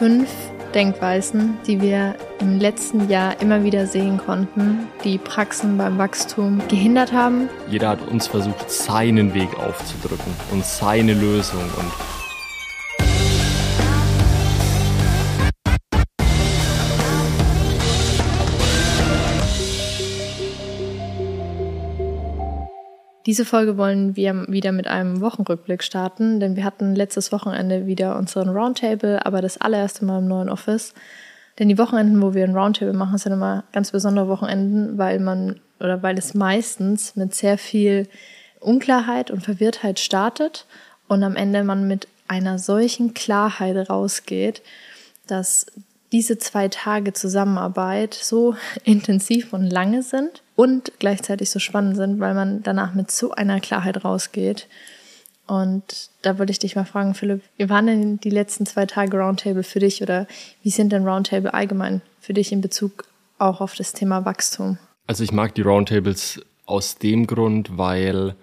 fünf Denkweisen, die wir im letzten Jahr immer wieder sehen konnten, die Praxen beim Wachstum gehindert haben. Jeder hat uns versucht, seinen Weg aufzudrücken und seine Lösung und Diese Folge wollen wir wieder mit einem Wochenrückblick starten, denn wir hatten letztes Wochenende wieder unseren Roundtable, aber das allererste Mal im neuen Office. Denn die Wochenenden, wo wir ein Roundtable machen, sind immer ganz besondere Wochenenden, weil man oder weil es meistens mit sehr viel Unklarheit und Verwirrtheit startet und am Ende man mit einer solchen Klarheit rausgeht, dass diese zwei Tage Zusammenarbeit so intensiv und lange sind und gleichzeitig so spannend sind, weil man danach mit so einer Klarheit rausgeht. Und da würde ich dich mal fragen, Philipp, wie waren denn die letzten zwei Tage Roundtable für dich oder wie sind denn Roundtable allgemein für dich in Bezug auch auf das Thema Wachstum? Also ich mag die Roundtables aus dem Grund, weil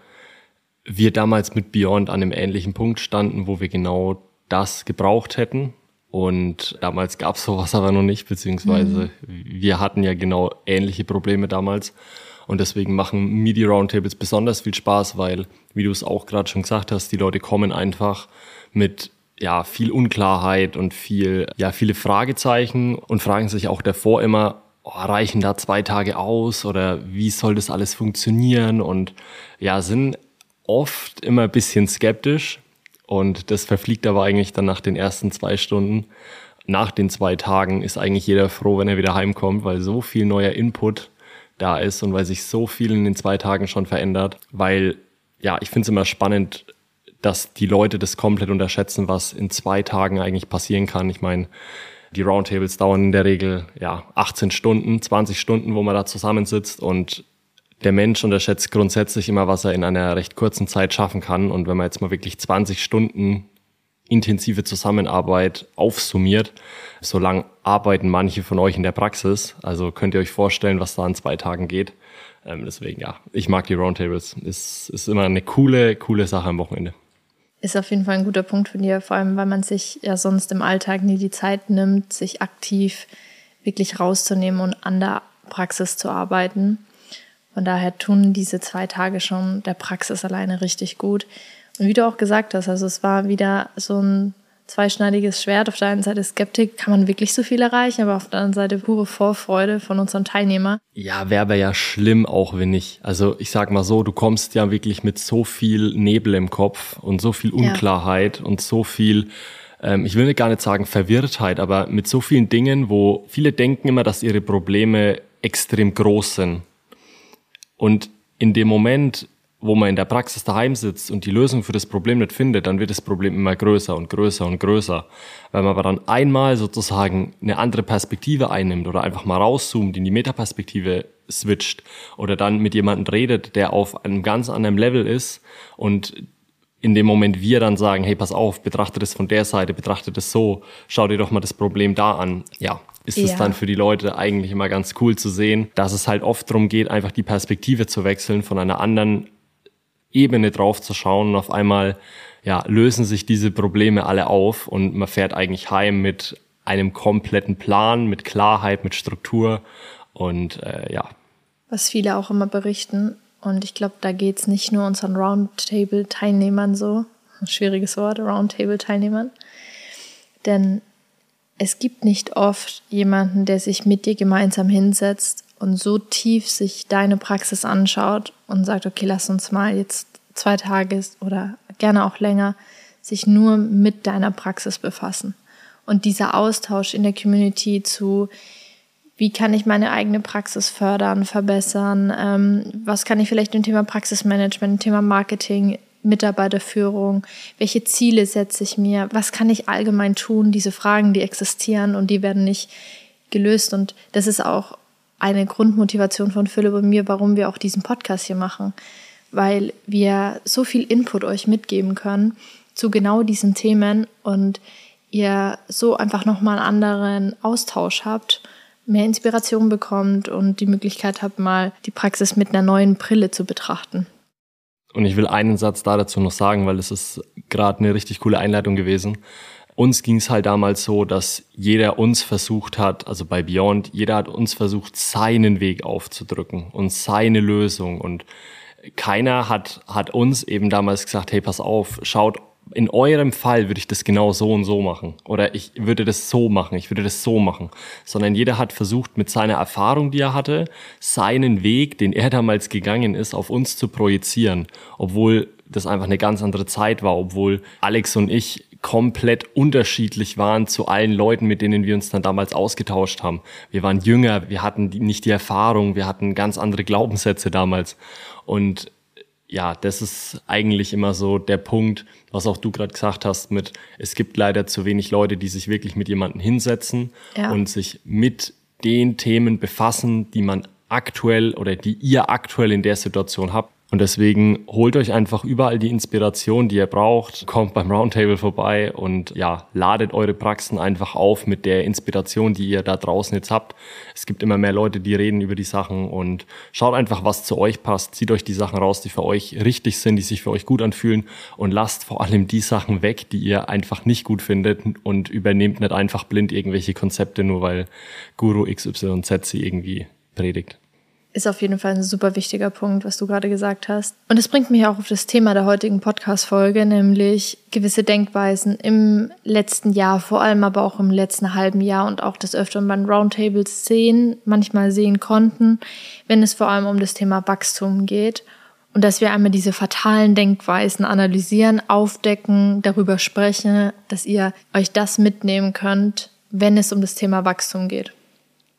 wir damals mit Beyond an einem ähnlichen Punkt standen, wo wir genau das gebraucht hätten. Und damals gab es sowas aber noch nicht, beziehungsweise mhm. wir hatten ja genau ähnliche Probleme damals. Und deswegen machen Media Roundtables besonders viel Spaß, weil, wie du es auch gerade schon gesagt hast, die Leute kommen einfach mit ja, viel Unklarheit und viel, ja, viele Fragezeichen und fragen sich auch davor immer, oh, reichen da zwei Tage aus oder wie soll das alles funktionieren? Und ja, sind oft immer ein bisschen skeptisch, und das verfliegt aber eigentlich dann nach den ersten zwei Stunden. Nach den zwei Tagen ist eigentlich jeder froh, wenn er wieder heimkommt, weil so viel neuer Input da ist und weil sich so viel in den zwei Tagen schon verändert. Weil, ja, ich finde es immer spannend, dass die Leute das komplett unterschätzen, was in zwei Tagen eigentlich passieren kann. Ich meine, die Roundtables dauern in der Regel ja 18 Stunden, 20 Stunden, wo man da zusammensitzt und der Mensch unterschätzt grundsätzlich immer, was er in einer recht kurzen Zeit schaffen kann. Und wenn man jetzt mal wirklich 20 Stunden intensive Zusammenarbeit aufsummiert, so lang arbeiten manche von euch in der Praxis. Also könnt ihr euch vorstellen, was da in zwei Tagen geht. Ähm, deswegen, ja, ich mag die Roundtables. Ist, ist immer eine coole, coole Sache am Wochenende. Ist auf jeden Fall ein guter Punkt von dir, vor allem weil man sich ja sonst im Alltag nie die Zeit nimmt, sich aktiv wirklich rauszunehmen und an der Praxis zu arbeiten. Von daher tun diese zwei Tage schon der Praxis alleine richtig gut. Und wie du auch gesagt hast, also es war wieder so ein zweischneidiges Schwert. Auf der einen Seite Skeptik, kann man wirklich so viel erreichen, aber auf der anderen Seite pure Vorfreude von unseren Teilnehmern. Ja, wäre aber ja schlimm, auch wenn nicht. Also ich sag mal so, du kommst ja wirklich mit so viel Nebel im Kopf und so viel Unklarheit ja. und so viel ähm, ich will gar nicht sagen Verwirrtheit, aber mit so vielen Dingen, wo viele denken immer, dass ihre Probleme extrem groß sind. Und in dem Moment, wo man in der Praxis daheim sitzt und die Lösung für das Problem nicht findet, dann wird das Problem immer größer und größer und größer. Weil man aber dann einmal sozusagen eine andere Perspektive einnimmt oder einfach mal rauszoomt, in die Metaperspektive switcht oder dann mit jemandem redet, der auf einem ganz anderen Level ist und in dem Moment wir dann sagen, hey, pass auf, betrachte das von der Seite, betrachte das so, schau dir doch mal das Problem da an. Ja, ist es ja. dann für die Leute eigentlich immer ganz cool zu sehen, dass es halt oft darum geht, einfach die Perspektive zu wechseln, von einer anderen Ebene drauf zu schauen. Und auf einmal ja, lösen sich diese Probleme alle auf und man fährt eigentlich heim mit einem kompletten Plan, mit Klarheit, mit Struktur. Und äh, ja. Was viele auch immer berichten, und ich glaube, da geht es nicht nur unseren Roundtable-Teilnehmern so, schwieriges Wort, Roundtable-Teilnehmern, denn es gibt nicht oft jemanden, der sich mit dir gemeinsam hinsetzt und so tief sich deine Praxis anschaut und sagt, okay, lass uns mal jetzt zwei Tage oder gerne auch länger sich nur mit deiner Praxis befassen. Und dieser Austausch in der Community zu, wie kann ich meine eigene Praxis fördern, verbessern, ähm, was kann ich vielleicht im Thema Praxismanagement, im Thema Marketing, Mitarbeiterführung, welche Ziele setze ich mir, was kann ich allgemein tun, diese Fragen, die existieren und die werden nicht gelöst. Und das ist auch eine Grundmotivation von Philipp und mir, warum wir auch diesen Podcast hier machen, weil wir so viel Input euch mitgeben können zu genau diesen Themen und ihr so einfach nochmal einen anderen Austausch habt mehr Inspiration bekommt und die Möglichkeit habt, mal die Praxis mit einer neuen Brille zu betrachten. Und ich will einen Satz da dazu noch sagen, weil es ist gerade eine richtig coole Einleitung gewesen. uns ging es halt damals so, dass jeder uns versucht hat, also bei Beyond, jeder hat uns versucht, seinen Weg aufzudrücken und seine Lösung. Und keiner hat, hat uns eben damals gesagt, hey, pass auf, schaut, in eurem Fall würde ich das genau so und so machen. Oder ich würde das so machen, ich würde das so machen. Sondern jeder hat versucht, mit seiner Erfahrung, die er hatte, seinen Weg, den er damals gegangen ist, auf uns zu projizieren. Obwohl das einfach eine ganz andere Zeit war, obwohl Alex und ich komplett unterschiedlich waren zu allen Leuten, mit denen wir uns dann damals ausgetauscht haben. Wir waren jünger, wir hatten nicht die Erfahrung, wir hatten ganz andere Glaubenssätze damals. Und ja, das ist eigentlich immer so der Punkt, was auch du gerade gesagt hast, mit es gibt leider zu wenig Leute, die sich wirklich mit jemandem hinsetzen ja. und sich mit den Themen befassen, die man aktuell oder die ihr aktuell in der Situation habt. Und deswegen holt euch einfach überall die Inspiration, die ihr braucht, kommt beim Roundtable vorbei und ja, ladet eure Praxen einfach auf mit der Inspiration, die ihr da draußen jetzt habt. Es gibt immer mehr Leute, die reden über die Sachen und schaut einfach, was zu euch passt. Zieht euch die Sachen raus, die für euch richtig sind, die sich für euch gut anfühlen und lasst vor allem die Sachen weg, die ihr einfach nicht gut findet und übernehmt nicht einfach blind irgendwelche Konzepte, nur weil Guru XYZ sie irgendwie predigt ist auf jeden Fall ein super wichtiger Punkt, was du gerade gesagt hast. Und es bringt mich auch auf das Thema der heutigen Podcast-Folge, nämlich gewisse Denkweisen im letzten Jahr, vor allem aber auch im letzten halben Jahr und auch des Öfteren beim Roundtables sehen, manchmal sehen konnten, wenn es vor allem um das Thema Wachstum geht. Und dass wir einmal diese fatalen Denkweisen analysieren, aufdecken, darüber sprechen, dass ihr euch das mitnehmen könnt, wenn es um das Thema Wachstum geht.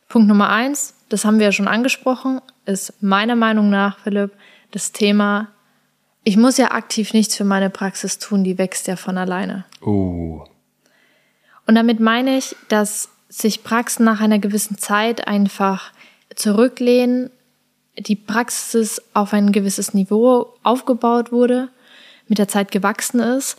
Punkt Nummer eins, das haben wir ja schon angesprochen, ist meiner Meinung nach, Philipp, das Thema, ich muss ja aktiv nichts für meine Praxis tun, die wächst ja von alleine. Oh. Und damit meine ich, dass sich Praxen nach einer gewissen Zeit einfach zurücklehnen, die Praxis auf ein gewisses Niveau aufgebaut wurde, mit der Zeit gewachsen ist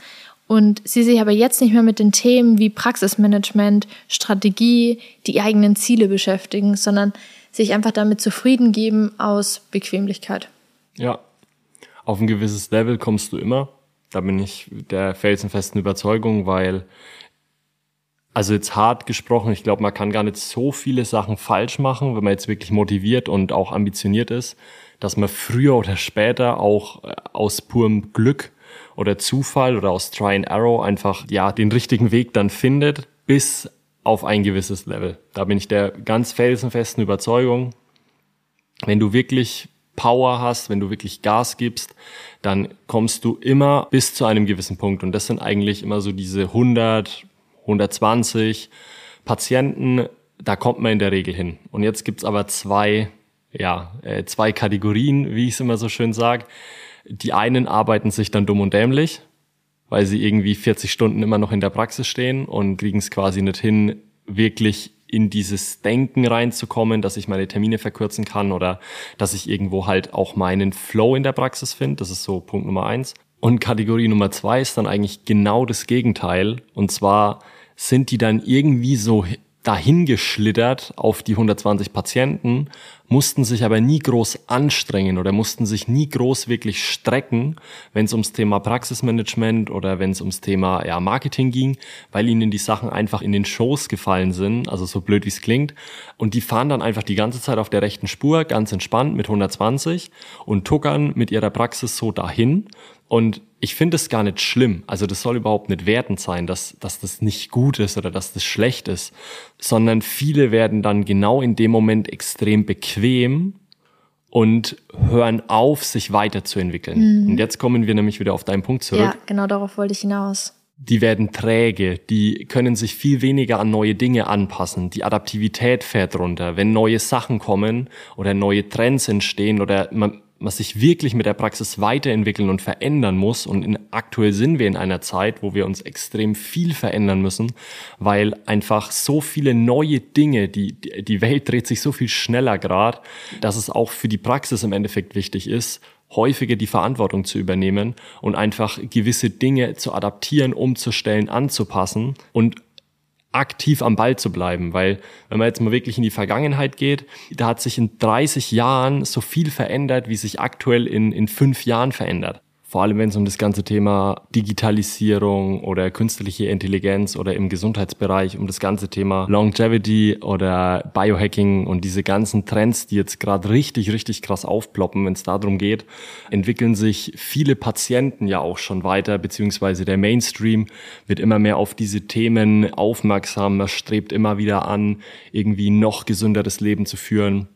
und sie sich aber jetzt nicht mehr mit den Themen wie Praxismanagement, Strategie, die eigenen Ziele beschäftigen, sondern sich einfach damit zufrieden geben aus Bequemlichkeit. Ja, auf ein gewisses Level kommst du immer. Da bin ich der felsenfesten Überzeugung, weil, also jetzt hart gesprochen, ich glaube, man kann gar nicht so viele Sachen falsch machen, wenn man jetzt wirklich motiviert und auch ambitioniert ist, dass man früher oder später auch äh, aus purem Glück oder Zufall oder aus Try and Arrow einfach ja den richtigen Weg dann findet, bis auf ein gewisses Level. Da bin ich der ganz felsenfesten Überzeugung, wenn du wirklich Power hast, wenn du wirklich Gas gibst, dann kommst du immer bis zu einem gewissen Punkt. Und das sind eigentlich immer so diese 100, 120 Patienten, da kommt man in der Regel hin. Und jetzt gibt's aber zwei, ja, äh, zwei Kategorien, wie ich es immer so schön sage. Die einen arbeiten sich dann dumm und dämlich, weil sie irgendwie 40 Stunden immer noch in der Praxis stehen und kriegen es quasi nicht hin, wirklich in dieses Denken reinzukommen, dass ich meine Termine verkürzen kann oder dass ich irgendwo halt auch meinen Flow in der Praxis finde. Das ist so Punkt Nummer eins. Und Kategorie Nummer zwei ist dann eigentlich genau das Gegenteil. Und zwar sind die dann irgendwie so dahingeschlittert auf die 120 Patienten, mussten sich aber nie groß anstrengen oder mussten sich nie groß wirklich strecken, wenn es ums Thema Praxismanagement oder wenn es ums Thema ja, Marketing ging, weil ihnen die Sachen einfach in den Shows gefallen sind, also so blöd wie es klingt. Und die fahren dann einfach die ganze Zeit auf der rechten Spur, ganz entspannt mit 120 und tuckern mit ihrer Praxis so dahin und ich finde es gar nicht schlimm. Also das soll überhaupt nicht wertend sein, dass, dass das nicht gut ist oder dass das schlecht ist, sondern viele werden dann genau in dem Moment extrem bequem und hören auf, sich weiterzuentwickeln. Mhm. Und jetzt kommen wir nämlich wieder auf deinen Punkt zurück. Ja, genau darauf wollte ich hinaus. Die werden träge, die können sich viel weniger an neue Dinge anpassen, die Adaptivität fährt runter. Wenn neue Sachen kommen oder neue Trends entstehen oder man, was sich wirklich mit der Praxis weiterentwickeln und verändern muss. Und in, aktuell sind wir in einer Zeit, wo wir uns extrem viel verändern müssen, weil einfach so viele neue Dinge, die, die Welt dreht sich so viel schneller gerade, dass es auch für die Praxis im Endeffekt wichtig ist, häufiger die Verantwortung zu übernehmen und einfach gewisse Dinge zu adaptieren, umzustellen, anzupassen und aktiv am Ball zu bleiben, weil wenn man jetzt mal wirklich in die Vergangenheit geht, da hat sich in 30 Jahren so viel verändert, wie sich aktuell in, in fünf Jahren verändert. Vor allem wenn es um das ganze Thema Digitalisierung oder künstliche Intelligenz oder im Gesundheitsbereich, um das ganze Thema Longevity oder Biohacking und diese ganzen Trends, die jetzt gerade richtig, richtig krass aufploppen, wenn es darum geht, entwickeln sich viele Patienten ja auch schon weiter, beziehungsweise der Mainstream wird immer mehr auf diese Themen aufmerksam, man strebt immer wieder an, irgendwie noch gesünderes Leben zu führen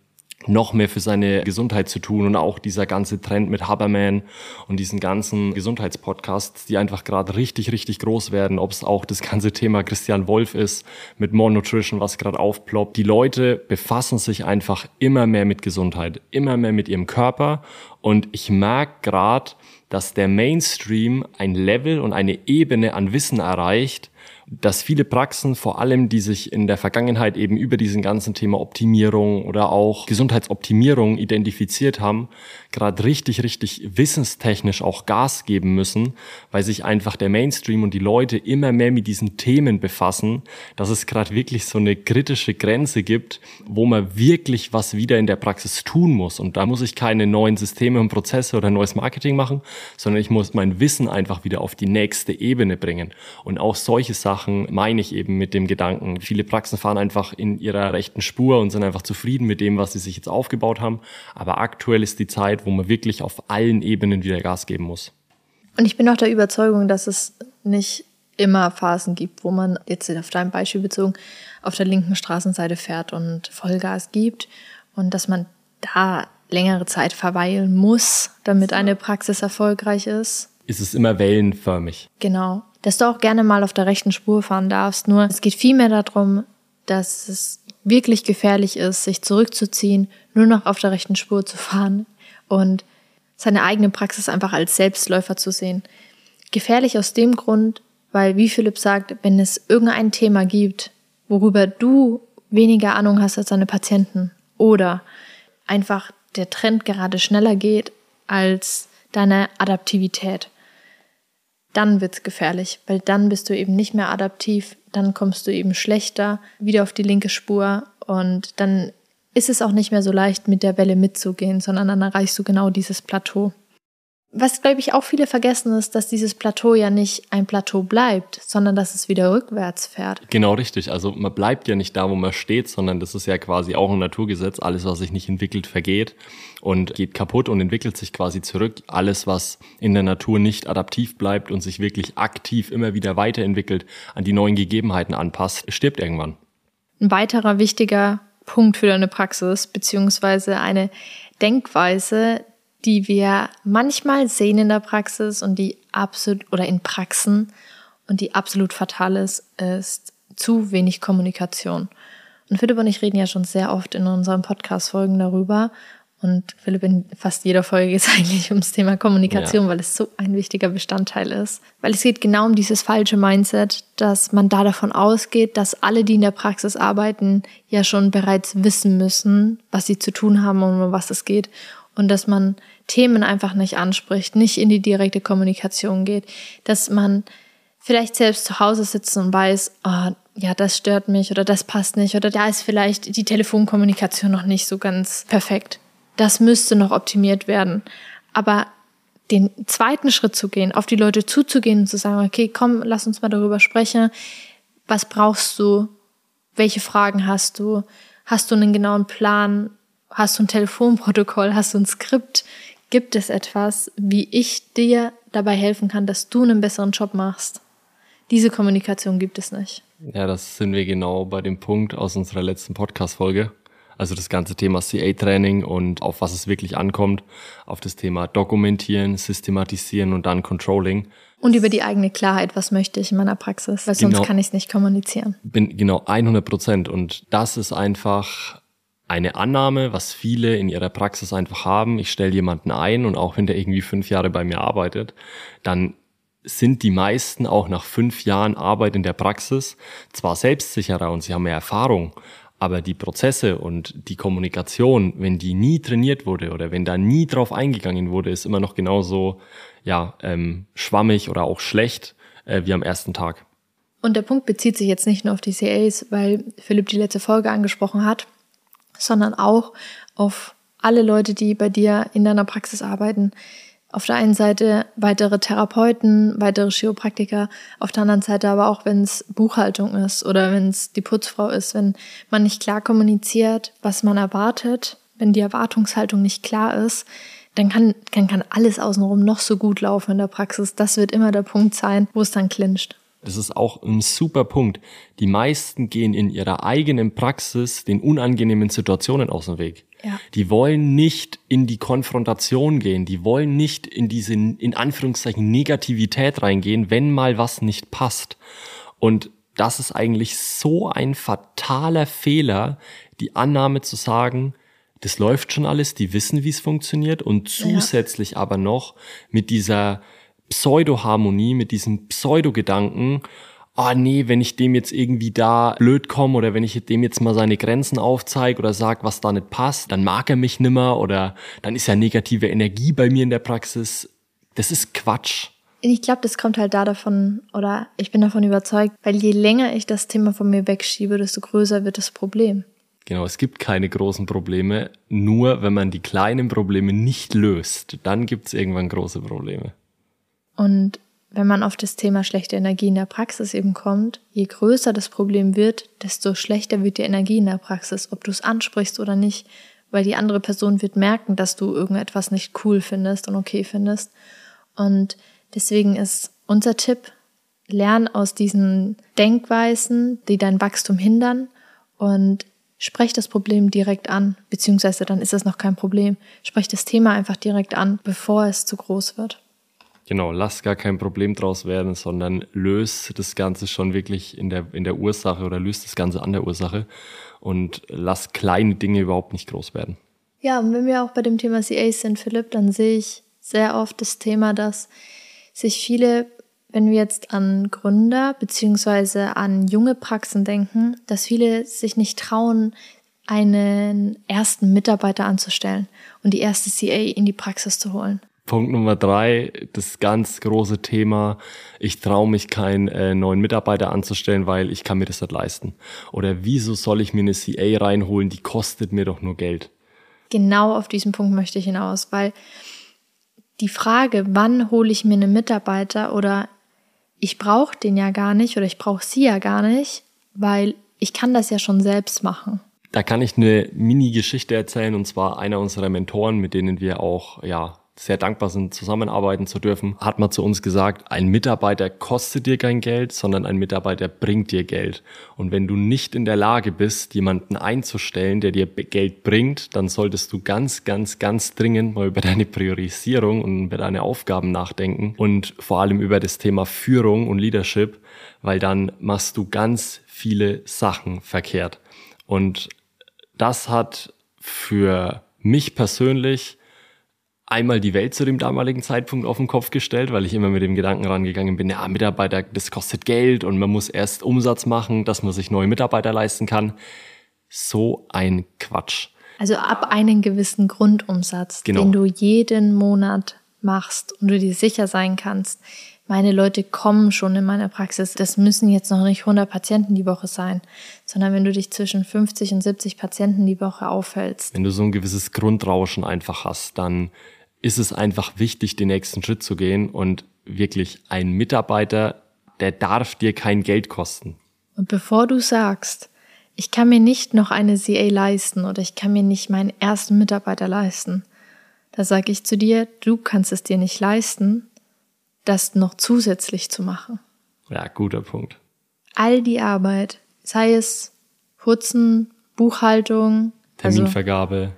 noch mehr für seine Gesundheit zu tun und auch dieser ganze Trend mit Haberman und diesen ganzen Gesundheitspodcasts, die einfach gerade richtig, richtig groß werden, ob es auch das ganze Thema Christian Wolf ist mit More Nutrition, was gerade aufploppt. Die Leute befassen sich einfach immer mehr mit Gesundheit, immer mehr mit ihrem Körper und ich merke gerade, dass der Mainstream ein Level und eine Ebene an Wissen erreicht, dass viele Praxen, vor allem die sich in der Vergangenheit eben über diesen ganzen Thema Optimierung oder auch Gesundheitsoptimierung identifiziert haben, gerade richtig, richtig wissenstechnisch auch Gas geben müssen, weil sich einfach der Mainstream und die Leute immer mehr mit diesen Themen befassen, dass es gerade wirklich so eine kritische Grenze gibt, wo man wirklich was wieder in der Praxis tun muss. Und da muss ich keine neuen Systeme und Prozesse oder neues Marketing machen, sondern ich muss mein Wissen einfach wieder auf die nächste Ebene bringen. Und auch solche Sachen meine ich eben mit dem Gedanken. Viele Praxen fahren einfach in ihrer rechten Spur und sind einfach zufrieden mit dem, was sie sich jetzt aufgebaut haben. Aber aktuell ist die Zeit, wo man wirklich auf allen Ebenen wieder Gas geben muss. Und ich bin auch der Überzeugung, dass es nicht immer Phasen gibt, wo man jetzt auf dein Beispiel bezogen auf der linken Straßenseite fährt und Vollgas gibt und dass man da längere Zeit verweilen muss, damit eine Praxis erfolgreich ist. Ist es immer wellenförmig. Genau. Dass du auch gerne mal auf der rechten Spur fahren darfst. Nur es geht vielmehr darum, dass es wirklich gefährlich ist, sich zurückzuziehen, nur noch auf der rechten Spur zu fahren, und seine eigene Praxis einfach als Selbstläufer zu sehen. Gefährlich aus dem Grund, weil, wie Philipp sagt, wenn es irgendein Thema gibt, worüber du weniger Ahnung hast als deine Patienten oder einfach der Trend gerade schneller geht als deine Adaptivität, dann wird's gefährlich, weil dann bist du eben nicht mehr adaptiv, dann kommst du eben schlechter wieder auf die linke Spur und dann ist es auch nicht mehr so leicht, mit der Welle mitzugehen, sondern dann erreichst du genau dieses Plateau. Was, glaube ich, auch viele vergessen ist, dass dieses Plateau ja nicht ein Plateau bleibt, sondern dass es wieder rückwärts fährt. Genau richtig. Also man bleibt ja nicht da, wo man steht, sondern das ist ja quasi auch ein Naturgesetz. Alles, was sich nicht entwickelt, vergeht und geht kaputt und entwickelt sich quasi zurück. Alles, was in der Natur nicht adaptiv bleibt und sich wirklich aktiv immer wieder weiterentwickelt, an die neuen Gegebenheiten anpasst, stirbt irgendwann. Ein weiterer wichtiger Punkt für deine Praxis, beziehungsweise eine Denkweise, die wir manchmal sehen in der Praxis und die absolut oder in Praxen und die absolut fatal ist, ist zu wenig Kommunikation. Und Philipp und ich reden ja schon sehr oft in unseren Podcast-Folgen darüber und Philipp, in fast jeder Folge geht es eigentlich ums Thema Kommunikation, ja. weil es so ein wichtiger Bestandteil ist. Weil es geht genau um dieses falsche Mindset, dass man da davon ausgeht, dass alle, die in der Praxis arbeiten, ja schon bereits wissen müssen, was sie zu tun haben und um was es geht. Und dass man Themen einfach nicht anspricht, nicht in die direkte Kommunikation geht, dass man vielleicht selbst zu Hause sitzt und weiß, oh, ja, das stört mich oder das passt nicht oder da ist vielleicht die Telefonkommunikation noch nicht so ganz perfekt das müsste noch optimiert werden. Aber den zweiten Schritt zu gehen, auf die Leute zuzugehen und zu sagen, okay, komm, lass uns mal darüber sprechen. Was brauchst du? Welche Fragen hast du? Hast du einen genauen Plan? Hast du ein Telefonprotokoll? Hast du ein Skript? Gibt es etwas, wie ich dir dabei helfen kann, dass du einen besseren Job machst? Diese Kommunikation gibt es nicht. Ja, das sind wir genau bei dem Punkt aus unserer letzten Podcast-Folge. Also das ganze Thema CA-Training und auf was es wirklich ankommt, auf das Thema Dokumentieren, Systematisieren und dann Controlling. Und über die eigene Klarheit, was möchte ich in meiner Praxis, weil sonst genau, kann ich es nicht kommunizieren. Bin genau 100 Prozent und das ist einfach eine Annahme, was viele in ihrer Praxis einfach haben. Ich stelle jemanden ein und auch wenn der irgendwie fünf Jahre bei mir arbeitet, dann sind die meisten auch nach fünf Jahren Arbeit in der Praxis zwar selbstsicherer und sie haben mehr Erfahrung, aber die Prozesse und die Kommunikation, wenn die nie trainiert wurde oder wenn da nie drauf eingegangen wurde, ist immer noch genauso ja, ähm, schwammig oder auch schlecht äh, wie am ersten Tag. Und der Punkt bezieht sich jetzt nicht nur auf die CAs, weil Philipp die letzte Folge angesprochen hat, sondern auch auf alle Leute, die bei dir in deiner Praxis arbeiten. Auf der einen Seite weitere Therapeuten, weitere Chiropraktiker, auf der anderen Seite aber auch, wenn es Buchhaltung ist oder wenn es die Putzfrau ist, wenn man nicht klar kommuniziert, was man erwartet, wenn die Erwartungshaltung nicht klar ist, dann kann, kann, kann alles außenrum noch so gut laufen in der Praxis. Das wird immer der Punkt sein, wo es dann clincht. Das ist auch ein super Punkt. Die meisten gehen in ihrer eigenen Praxis den unangenehmen Situationen aus dem Weg. Ja. Die wollen nicht in die Konfrontation gehen. Die wollen nicht in diese, in Anführungszeichen, Negativität reingehen, wenn mal was nicht passt. Und das ist eigentlich so ein fataler Fehler, die Annahme zu sagen, das läuft schon alles, die wissen, wie es funktioniert und zusätzlich ja. aber noch mit dieser Pseudo-Harmonie, mit diesem Pseudo-Gedanken, ah nee, wenn ich dem jetzt irgendwie da blöd komme oder wenn ich dem jetzt mal seine Grenzen aufzeige oder sag, was da nicht passt, dann mag er mich nimmer oder dann ist ja negative Energie bei mir in der Praxis. Das ist Quatsch. Ich glaube, das kommt halt da davon, oder ich bin davon überzeugt, weil je länger ich das Thema von mir wegschiebe, desto größer wird das Problem. Genau, es gibt keine großen Probleme. Nur wenn man die kleinen Probleme nicht löst, dann gibt es irgendwann große Probleme. Und wenn man auf das Thema schlechte Energie in der Praxis eben kommt, je größer das Problem wird, desto schlechter wird die Energie in der Praxis, ob du es ansprichst oder nicht, weil die andere Person wird merken, dass du irgendetwas nicht cool findest und okay findest. Und deswegen ist unser Tipp, lern aus diesen Denkweisen, die dein Wachstum hindern und Sprech das Problem direkt an, beziehungsweise dann ist es noch kein Problem. Sprech das Thema einfach direkt an, bevor es zu groß wird. Genau, lass gar kein Problem draus werden, sondern löst das Ganze schon wirklich in der, in der Ursache oder löst das Ganze an der Ursache und lass kleine Dinge überhaupt nicht groß werden. Ja, und wenn wir auch bei dem Thema CAs sind, Philipp, dann sehe ich sehr oft das Thema, dass sich viele wenn wir jetzt an Gründer beziehungsweise an junge Praxen denken, dass viele sich nicht trauen, einen ersten Mitarbeiter anzustellen und die erste CA in die Praxis zu holen. Punkt Nummer drei, das ganz große Thema, ich traue mich keinen äh, neuen Mitarbeiter anzustellen, weil ich kann mir das nicht leisten. Oder wieso soll ich mir eine CA reinholen, die kostet mir doch nur Geld. Genau auf diesen Punkt möchte ich hinaus, weil die Frage, wann hole ich mir einen Mitarbeiter oder ich brauche den ja gar nicht oder ich brauche sie ja gar nicht, weil ich kann das ja schon selbst machen. Da kann ich eine Mini-Geschichte erzählen und zwar einer unserer Mentoren, mit denen wir auch ja sehr dankbar sind, zusammenarbeiten zu dürfen, hat mal zu uns gesagt, ein Mitarbeiter kostet dir kein Geld, sondern ein Mitarbeiter bringt dir Geld. Und wenn du nicht in der Lage bist, jemanden einzustellen, der dir Geld bringt, dann solltest du ganz, ganz, ganz dringend mal über deine Priorisierung und über deine Aufgaben nachdenken und vor allem über das Thema Führung und Leadership, weil dann machst du ganz viele Sachen verkehrt. Und das hat für mich persönlich einmal die Welt zu dem damaligen Zeitpunkt auf den Kopf gestellt, weil ich immer mit dem Gedanken rangegangen bin, ja, Mitarbeiter, das kostet Geld und man muss erst Umsatz machen, dass man sich neue Mitarbeiter leisten kann. So ein Quatsch. Also ab einem gewissen Grundumsatz, genau. den du jeden Monat machst und du dir sicher sein kannst, meine Leute kommen schon in meine Praxis. Das müssen jetzt noch nicht 100 Patienten die Woche sein, sondern wenn du dich zwischen 50 und 70 Patienten die Woche aufhältst. Wenn du so ein gewisses Grundrauschen einfach hast, dann ist es einfach wichtig, den nächsten Schritt zu gehen und wirklich ein Mitarbeiter, der darf dir kein Geld kosten. Und bevor du sagst, ich kann mir nicht noch eine CA leisten oder ich kann mir nicht meinen ersten Mitarbeiter leisten, da sage ich zu dir, du kannst es dir nicht leisten, das noch zusätzlich zu machen. Ja, guter Punkt. All die Arbeit, sei es Putzen, Buchhaltung, also Terminvergabe,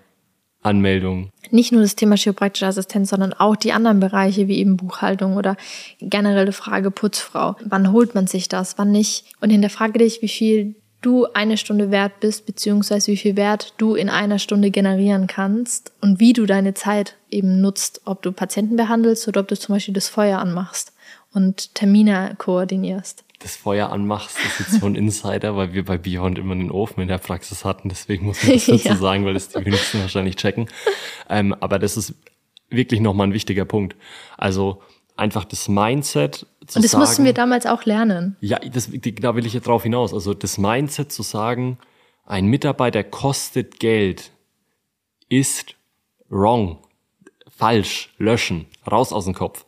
Anmeldung. Nicht nur das Thema chiropraktische Assistenz, sondern auch die anderen Bereiche wie eben Buchhaltung oder generelle Frage Putzfrau. Wann holt man sich das, wann nicht? Und hinterfrage dich, wie viel du eine Stunde wert bist, beziehungsweise wie viel Wert du in einer Stunde generieren kannst und wie du deine Zeit eben nutzt, ob du Patienten behandelst oder ob du zum Beispiel das Feuer anmachst und Termine koordinierst das Feuer anmachst, ist jetzt so ein Insider, weil wir bei Beyond immer einen Ofen in der Praxis hatten. Deswegen muss man das dazu ja. sagen, weil das die wenigsten wahrscheinlich checken. Ähm, aber das ist wirklich nochmal ein wichtiger Punkt. Also einfach das Mindset zu Und das sagen, mussten wir damals auch lernen. Ja, das, da will ich jetzt drauf hinaus. Also das Mindset zu sagen, ein Mitarbeiter kostet Geld, ist wrong falsch, löschen, raus aus dem Kopf.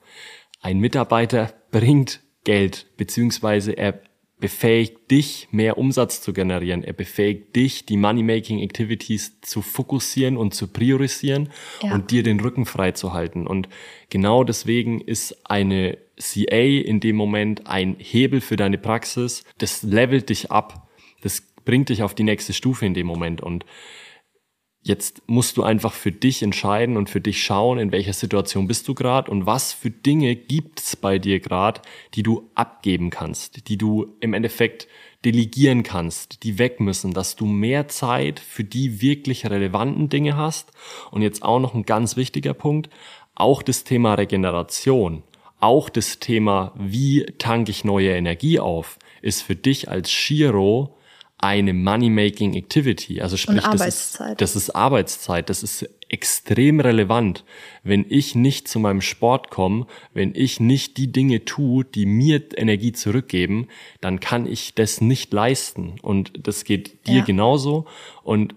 Ein Mitarbeiter bringt Geld, beziehungsweise er befähigt dich, mehr Umsatz zu generieren. Er befähigt dich, die Money-Making Activities zu fokussieren und zu priorisieren ja. und dir den Rücken frei zu halten. Und genau deswegen ist eine CA in dem Moment ein Hebel für deine Praxis. Das levelt dich ab. Das bringt dich auf die nächste Stufe in dem Moment. Und Jetzt musst du einfach für dich entscheiden und für dich schauen, in welcher Situation bist du gerade und was für Dinge gibt's bei dir gerade, die du abgeben kannst, die du im Endeffekt delegieren kannst, die weg müssen, dass du mehr Zeit für die wirklich relevanten Dinge hast. Und jetzt auch noch ein ganz wichtiger Punkt, auch das Thema Regeneration, auch das Thema, wie tanke ich neue Energie auf, ist für dich als Shiro eine Money-Making Activity. Also sprich, das ist, das ist Arbeitszeit. Das ist extrem relevant. Wenn ich nicht zu meinem Sport komme, wenn ich nicht die Dinge tue, die mir Energie zurückgeben, dann kann ich das nicht leisten. Und das geht dir ja. genauso. Und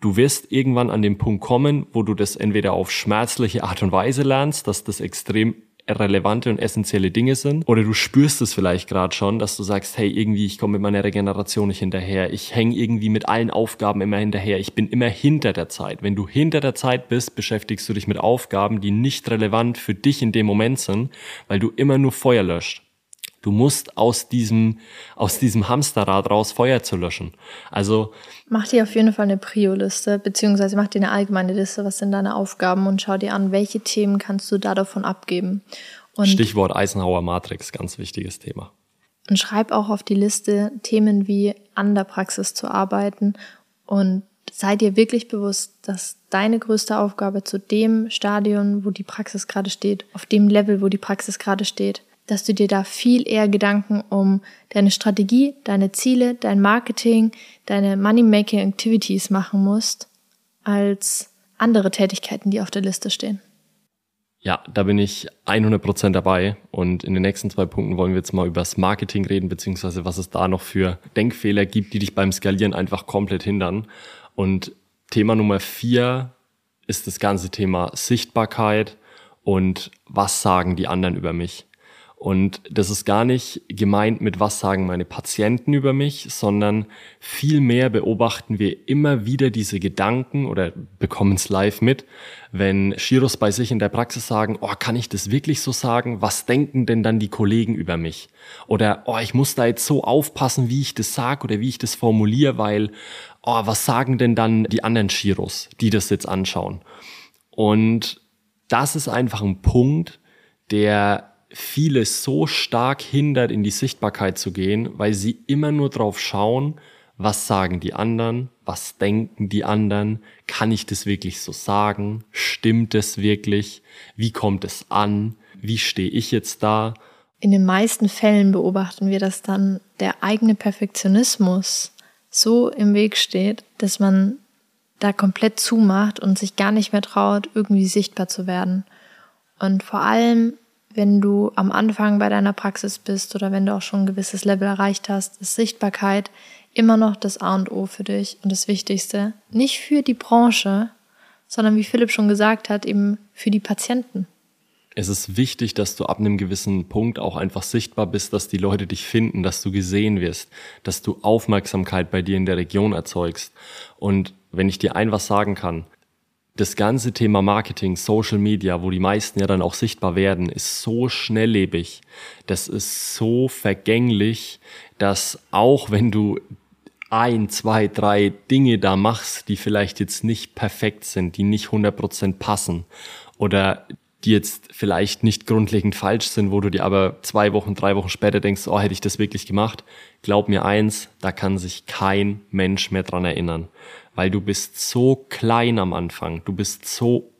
du wirst irgendwann an den Punkt kommen, wo du das entweder auf schmerzliche Art und Weise lernst, dass das extrem relevante und essentielle Dinge sind. Oder du spürst es vielleicht gerade schon, dass du sagst, hey, irgendwie, ich komme mit meiner Regeneration nicht hinterher. Ich hänge irgendwie mit allen Aufgaben immer hinterher. Ich bin immer hinter der Zeit. Wenn du hinter der Zeit bist, beschäftigst du dich mit Aufgaben, die nicht relevant für dich in dem Moment sind, weil du immer nur Feuer löscht. Du musst aus diesem, aus diesem Hamsterrad raus Feuer zu löschen. Also. Mach dir auf jeden Fall eine Prio-Liste, beziehungsweise mach dir eine allgemeine Liste, was sind deine Aufgaben und schau dir an, welche Themen kannst du da davon abgeben. Und Stichwort Eisenhower Matrix, ganz wichtiges Thema. Und schreib auch auf die Liste Themen wie an der Praxis zu arbeiten und sei dir wirklich bewusst, dass deine größte Aufgabe zu dem Stadion, wo die Praxis gerade steht, auf dem Level, wo die Praxis gerade steht, dass du dir da viel eher Gedanken um deine Strategie, deine Ziele, dein Marketing, deine Money-Making Activities machen musst, als andere Tätigkeiten, die auf der Liste stehen. Ja, da bin ich 100% dabei und in den nächsten zwei Punkten wollen wir jetzt mal über das Marketing reden, beziehungsweise was es da noch für Denkfehler gibt, die dich beim Skalieren einfach komplett hindern. Und Thema Nummer vier ist das ganze Thema Sichtbarkeit und was sagen die anderen über mich. Und das ist gar nicht gemeint mit, was sagen meine Patienten über mich, sondern vielmehr beobachten wir immer wieder diese Gedanken oder bekommen es live mit, wenn Shiros bei sich in der Praxis sagen, oh, kann ich das wirklich so sagen? Was denken denn dann die Kollegen über mich? Oder, oh, ich muss da jetzt so aufpassen, wie ich das sage oder wie ich das formuliere, weil, oh, was sagen denn dann die anderen Shiros, die das jetzt anschauen? Und das ist einfach ein Punkt, der viele so stark hindert, in die Sichtbarkeit zu gehen, weil sie immer nur drauf schauen, was sagen die anderen, was denken die anderen, kann ich das wirklich so sagen, stimmt es wirklich, wie kommt es an, wie stehe ich jetzt da. In den meisten Fällen beobachten wir, dass dann der eigene Perfektionismus so im Weg steht, dass man da komplett zumacht und sich gar nicht mehr traut, irgendwie sichtbar zu werden. Und vor allem wenn du am Anfang bei deiner Praxis bist oder wenn du auch schon ein gewisses Level erreicht hast, ist Sichtbarkeit immer noch das A und O für dich und das Wichtigste. Nicht für die Branche, sondern wie Philipp schon gesagt hat, eben für die Patienten. Es ist wichtig, dass du ab einem gewissen Punkt auch einfach sichtbar bist, dass die Leute dich finden, dass du gesehen wirst, dass du Aufmerksamkeit bei dir in der Region erzeugst. Und wenn ich dir ein was sagen kann, das ganze Thema Marketing, Social Media, wo die meisten ja dann auch sichtbar werden, ist so schnelllebig, das ist so vergänglich, dass auch wenn du ein, zwei, drei Dinge da machst, die vielleicht jetzt nicht perfekt sind, die nicht 100% passen oder die jetzt vielleicht nicht grundlegend falsch sind, wo du dir aber zwei Wochen, drei Wochen später denkst, oh, hätte ich das wirklich gemacht? Glaub mir eins, da kann sich kein Mensch mehr dran erinnern weil du bist so klein am Anfang, du bist so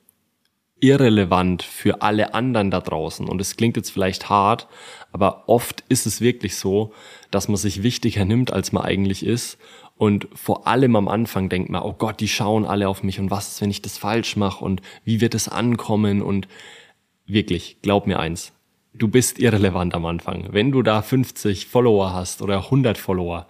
irrelevant für alle anderen da draußen. Und es klingt jetzt vielleicht hart, aber oft ist es wirklich so, dass man sich wichtiger nimmt, als man eigentlich ist. Und vor allem am Anfang denkt man, oh Gott, die schauen alle auf mich und was ist, wenn ich das falsch mache und wie wird es ankommen? Und wirklich, glaub mir eins, du bist irrelevant am Anfang. Wenn du da 50 Follower hast oder 100 Follower,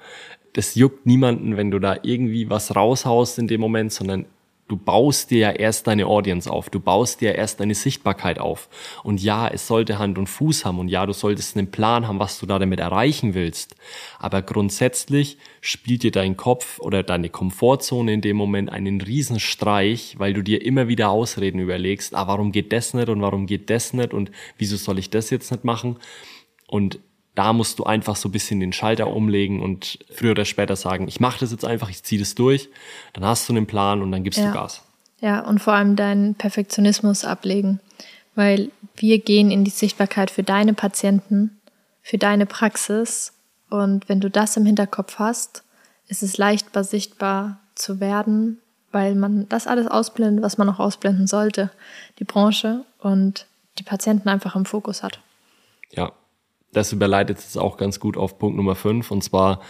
das juckt niemanden, wenn du da irgendwie was raushaust in dem Moment, sondern Du baust dir ja erst deine Audience auf, du baust dir ja erst deine Sichtbarkeit auf. Und ja, es sollte Hand und Fuß haben und ja, du solltest einen Plan haben, was du da damit erreichen willst. Aber grundsätzlich spielt dir dein Kopf oder deine Komfortzone in dem Moment einen Riesenstreich, weil du dir immer wieder Ausreden überlegst, ah, warum geht das nicht und warum geht das nicht und wieso soll ich das jetzt nicht machen? Und da musst du einfach so ein bisschen den Schalter umlegen und früher oder später sagen, ich mache das jetzt einfach, ich ziehe das durch, dann hast du einen Plan und dann gibst ja. du Gas. Ja, und vor allem deinen Perfektionismus ablegen, weil wir gehen in die Sichtbarkeit für deine Patienten, für deine Praxis und wenn du das im Hinterkopf hast, ist es leichtbar sichtbar zu werden, weil man das alles ausblendet, was man noch ausblenden sollte, die Branche und die Patienten einfach im Fokus hat. Ja, das überleitet jetzt auch ganz gut auf Punkt Nummer 5 und zwar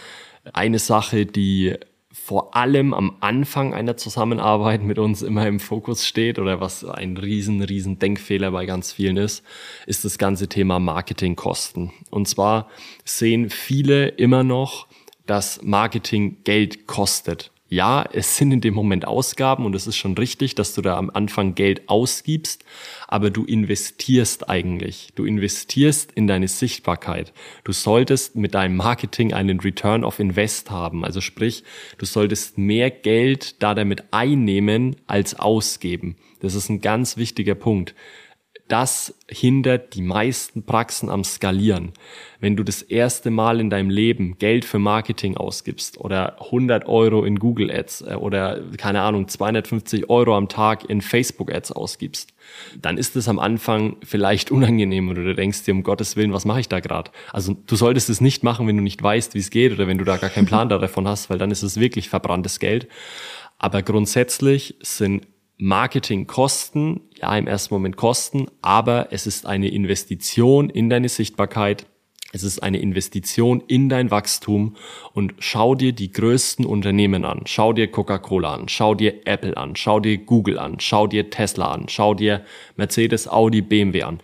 eine Sache, die vor allem am Anfang einer Zusammenarbeit mit uns immer im Fokus steht oder was ein riesen, riesen Denkfehler bei ganz vielen ist, ist das ganze Thema Marketingkosten. Und zwar sehen viele immer noch, dass Marketing Geld kostet ja, es sind in dem Moment Ausgaben und es ist schon richtig, dass du da am Anfang Geld ausgibst, aber du investierst eigentlich. Du investierst in deine Sichtbarkeit. Du solltest mit deinem Marketing einen Return of Invest haben. Also sprich, du solltest mehr Geld da damit einnehmen als ausgeben. Das ist ein ganz wichtiger Punkt das hindert die meisten Praxen am Skalieren. Wenn du das erste Mal in deinem Leben Geld für Marketing ausgibst oder 100 Euro in Google Ads äh, oder keine Ahnung 250 Euro am Tag in Facebook Ads ausgibst, dann ist es am Anfang vielleicht unangenehm oder du denkst dir um Gottes Willen, was mache ich da gerade? Also du solltest es nicht machen, wenn du nicht weißt, wie es geht oder wenn du da gar keinen Plan davon hast, weil dann ist es wirklich verbranntes Geld. Aber grundsätzlich sind Marketingkosten, ja im ersten Moment Kosten, aber es ist eine Investition in deine Sichtbarkeit, es ist eine Investition in dein Wachstum und schau dir die größten Unternehmen an. Schau dir Coca-Cola an, schau dir Apple an, schau dir Google an, schau dir Tesla an, schau dir Mercedes, Audi, BMW an.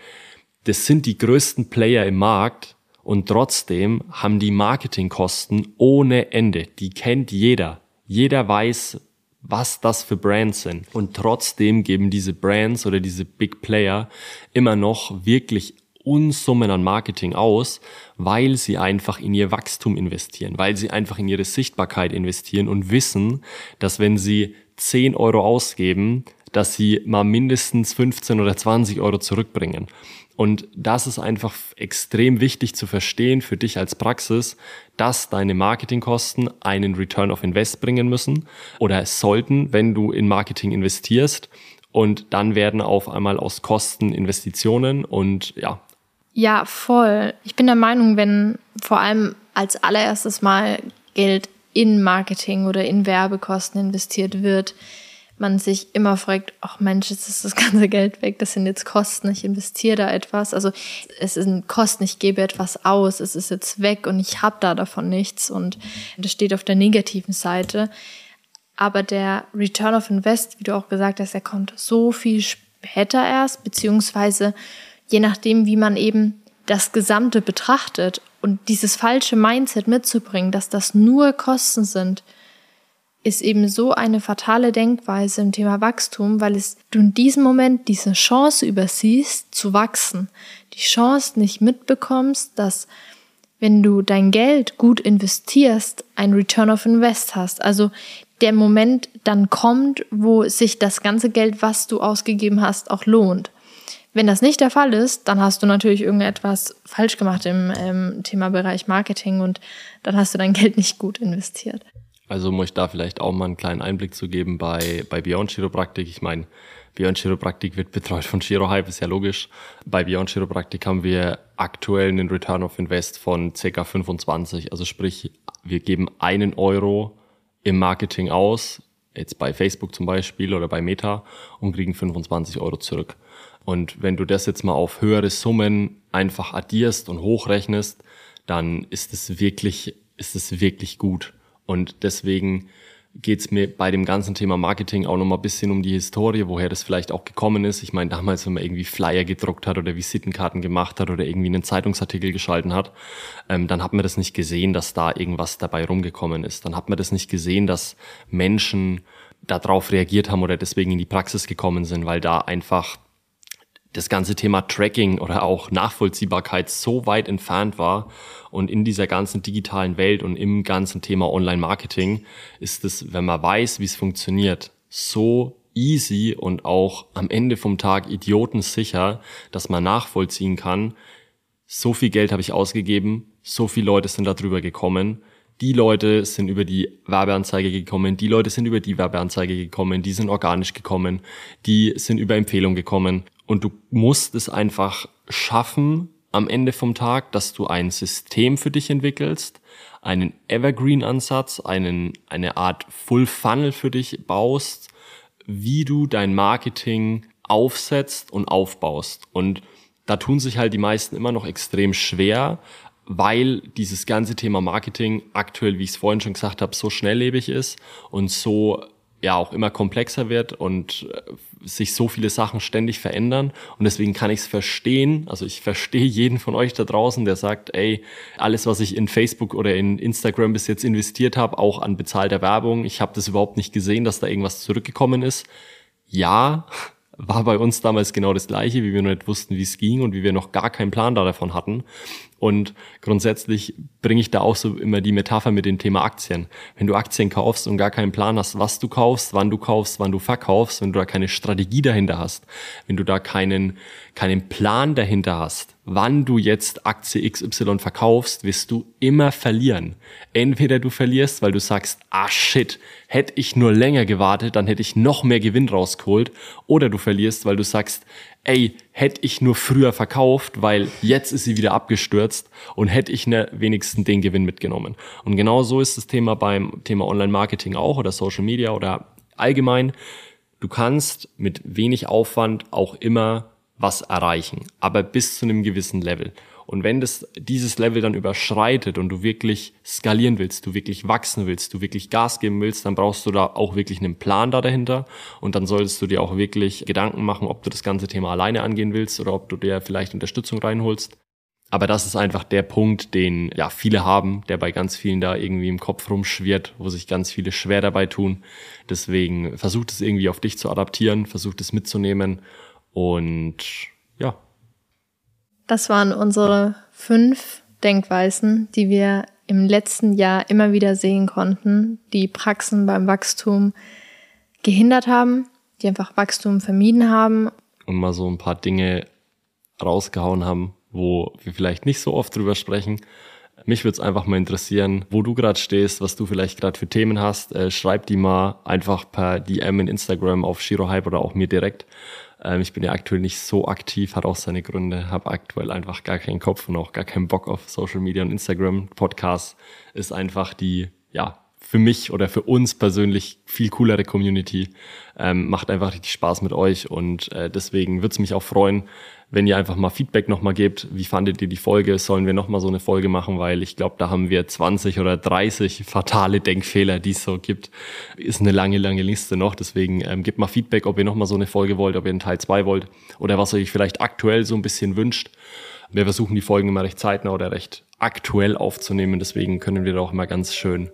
Das sind die größten Player im Markt und trotzdem haben die Marketingkosten ohne Ende. Die kennt jeder. Jeder weiß, was das für Brands sind. Und trotzdem geben diese Brands oder diese Big Player immer noch wirklich Unsummen an Marketing aus, weil sie einfach in ihr Wachstum investieren, weil sie einfach in ihre Sichtbarkeit investieren und wissen, dass wenn sie 10 Euro ausgeben, dass sie mal mindestens 15 oder 20 Euro zurückbringen. Und das ist einfach extrem wichtig zu verstehen für dich als Praxis, dass deine Marketingkosten einen Return of Invest bringen müssen oder sollten, wenn du in Marketing investierst. Und dann werden auf einmal aus Kosten Investitionen und ja. Ja, voll. Ich bin der Meinung, wenn vor allem als allererstes mal Geld in Marketing oder in Werbekosten investiert wird, man sich immer fragt, ach Mensch, jetzt ist das ganze Geld weg, das sind jetzt Kosten, ich investiere da etwas. Also es sind Kosten, ich gebe etwas aus, es ist jetzt weg und ich habe da davon nichts und das steht auf der negativen Seite. Aber der Return of Invest, wie du auch gesagt hast, der kommt so viel später erst, beziehungsweise je nachdem, wie man eben das Gesamte betrachtet und dieses falsche Mindset mitzubringen, dass das nur Kosten sind, ist eben so eine fatale Denkweise im Thema Wachstum, weil es du in diesem Moment diese Chance übersiehst, zu wachsen. Die Chance nicht mitbekommst, dass wenn du dein Geld gut investierst, ein Return of Invest hast. Also der Moment dann kommt, wo sich das ganze Geld, was du ausgegeben hast, auch lohnt. Wenn das nicht der Fall ist, dann hast du natürlich irgendetwas falsch gemacht im ähm, Thema Bereich Marketing und dann hast du dein Geld nicht gut investiert. Also muss ich da vielleicht auch mal einen kleinen Einblick zu geben bei, bei Beyond Chiropraktik. Ich meine, Beyond Chiropraktik wird betreut von Chirohype, ist ja logisch. Bei Beyond Chiropraktik haben wir aktuell einen Return of Invest von ca. 25. Also sprich, wir geben einen Euro im Marketing aus, jetzt bei Facebook zum Beispiel oder bei Meta und kriegen 25 Euro zurück. Und wenn du das jetzt mal auf höhere Summen einfach addierst und hochrechnest, dann ist es wirklich, ist es wirklich gut. Und deswegen geht es mir bei dem ganzen Thema Marketing auch nochmal ein bisschen um die Historie, woher das vielleicht auch gekommen ist. Ich meine, damals, wenn man irgendwie Flyer gedruckt hat oder Visitenkarten gemacht hat oder irgendwie einen Zeitungsartikel geschalten hat, ähm, dann hat man das nicht gesehen, dass da irgendwas dabei rumgekommen ist. Dann hat man das nicht gesehen, dass Menschen darauf reagiert haben oder deswegen in die Praxis gekommen sind, weil da einfach das ganze Thema Tracking oder auch Nachvollziehbarkeit so weit entfernt war und in dieser ganzen digitalen Welt und im ganzen Thema Online-Marketing ist es, wenn man weiß, wie es funktioniert, so easy und auch am Ende vom Tag idiotensicher, dass man nachvollziehen kann, so viel Geld habe ich ausgegeben, so viele Leute sind darüber gekommen, die Leute sind über die Werbeanzeige gekommen, die Leute sind über die Werbeanzeige gekommen, die sind organisch gekommen, die sind über Empfehlung gekommen und du musst es einfach schaffen am Ende vom Tag, dass du ein System für dich entwickelst, einen Evergreen-Ansatz, einen, eine Art Full Funnel für dich baust, wie du dein Marketing aufsetzt und aufbaust. Und da tun sich halt die meisten immer noch extrem schwer, weil dieses ganze Thema Marketing aktuell, wie ich es vorhin schon gesagt habe, so schnelllebig ist und so ja auch immer komplexer wird und äh, sich so viele Sachen ständig verändern und deswegen kann ich es verstehen. Also ich verstehe jeden von euch da draußen, der sagt, ey, alles, was ich in Facebook oder in Instagram bis jetzt investiert habe, auch an bezahlter Werbung, ich habe das überhaupt nicht gesehen, dass da irgendwas zurückgekommen ist. Ja, war bei uns damals genau das gleiche, wie wir noch nicht wussten, wie es ging und wie wir noch gar keinen Plan davon hatten. Und grundsätzlich bringe ich da auch so immer die Metapher mit dem Thema Aktien. Wenn du Aktien kaufst und gar keinen Plan hast, was du kaufst, wann du kaufst, wann du verkaufst, wenn du da keine Strategie dahinter hast, wenn du da keinen, keinen Plan dahinter hast, wann du jetzt Aktie XY verkaufst, wirst du immer verlieren. Entweder du verlierst, weil du sagst, ah shit, hätte ich nur länger gewartet, dann hätte ich noch mehr Gewinn rausgeholt. Oder du verlierst, weil du sagst, ey, hätte ich nur früher verkauft, weil jetzt ist sie wieder abgestürzt und hätte ich ne, wenigstens den Gewinn mitgenommen. Und genau so ist das Thema beim Thema Online-Marketing auch oder Social Media oder allgemein. Du kannst mit wenig Aufwand auch immer was erreichen, aber bis zu einem gewissen Level. Und wenn das, dieses Level dann überschreitet und du wirklich skalieren willst, du wirklich wachsen willst, du wirklich Gas geben willst, dann brauchst du da auch wirklich einen Plan da dahinter. Und dann solltest du dir auch wirklich Gedanken machen, ob du das ganze Thema alleine angehen willst oder ob du dir vielleicht Unterstützung reinholst. Aber das ist einfach der Punkt, den ja viele haben, der bei ganz vielen da irgendwie im Kopf rumschwirrt, wo sich ganz viele schwer dabei tun. Deswegen versucht es irgendwie auf dich zu adaptieren, versucht es mitzunehmen und ja, das waren unsere fünf Denkweisen, die wir im letzten Jahr immer wieder sehen konnten, die Praxen beim Wachstum gehindert haben, die einfach Wachstum vermieden haben. Und mal so ein paar Dinge rausgehauen haben, wo wir vielleicht nicht so oft drüber sprechen. Mich würde es einfach mal interessieren, wo du gerade stehst, was du vielleicht gerade für Themen hast. Äh, schreib die mal einfach per DM in Instagram auf Shirohype oder auch mir direkt. Ähm, ich bin ja aktuell nicht so aktiv, hat auch seine Gründe, habe aktuell einfach gar keinen Kopf und auch gar keinen Bock auf Social Media und Instagram. Podcast ist einfach die, ja, für mich oder für uns persönlich viel coolere Community. Ähm, macht einfach richtig Spaß mit euch und äh, deswegen würde es mich auch freuen, wenn ihr einfach mal Feedback nochmal gebt, wie fandet ihr die Folge, sollen wir nochmal so eine Folge machen, weil ich glaube, da haben wir 20 oder 30 fatale Denkfehler, die es so gibt. Ist eine lange, lange Liste noch, deswegen ähm, gebt mal Feedback, ob ihr nochmal so eine Folge wollt, ob ihr einen Teil 2 wollt oder was euch vielleicht aktuell so ein bisschen wünscht. Wir versuchen die Folgen immer recht zeitnah oder recht aktuell aufzunehmen, deswegen können wir da auch immer ganz schön,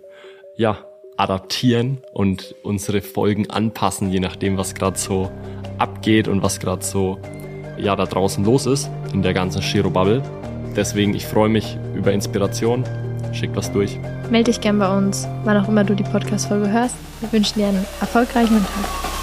ja, adaptieren und unsere Folgen anpassen, je nachdem, was gerade so abgeht und was gerade so ja da draußen los ist in der ganzen Shiro-Bubble. Deswegen, ich freue mich über Inspiration. Schick was durch. Melde dich gern bei uns, wann auch immer du die Podcast-Folge hörst. Wir wünschen dir einen erfolgreichen Tag.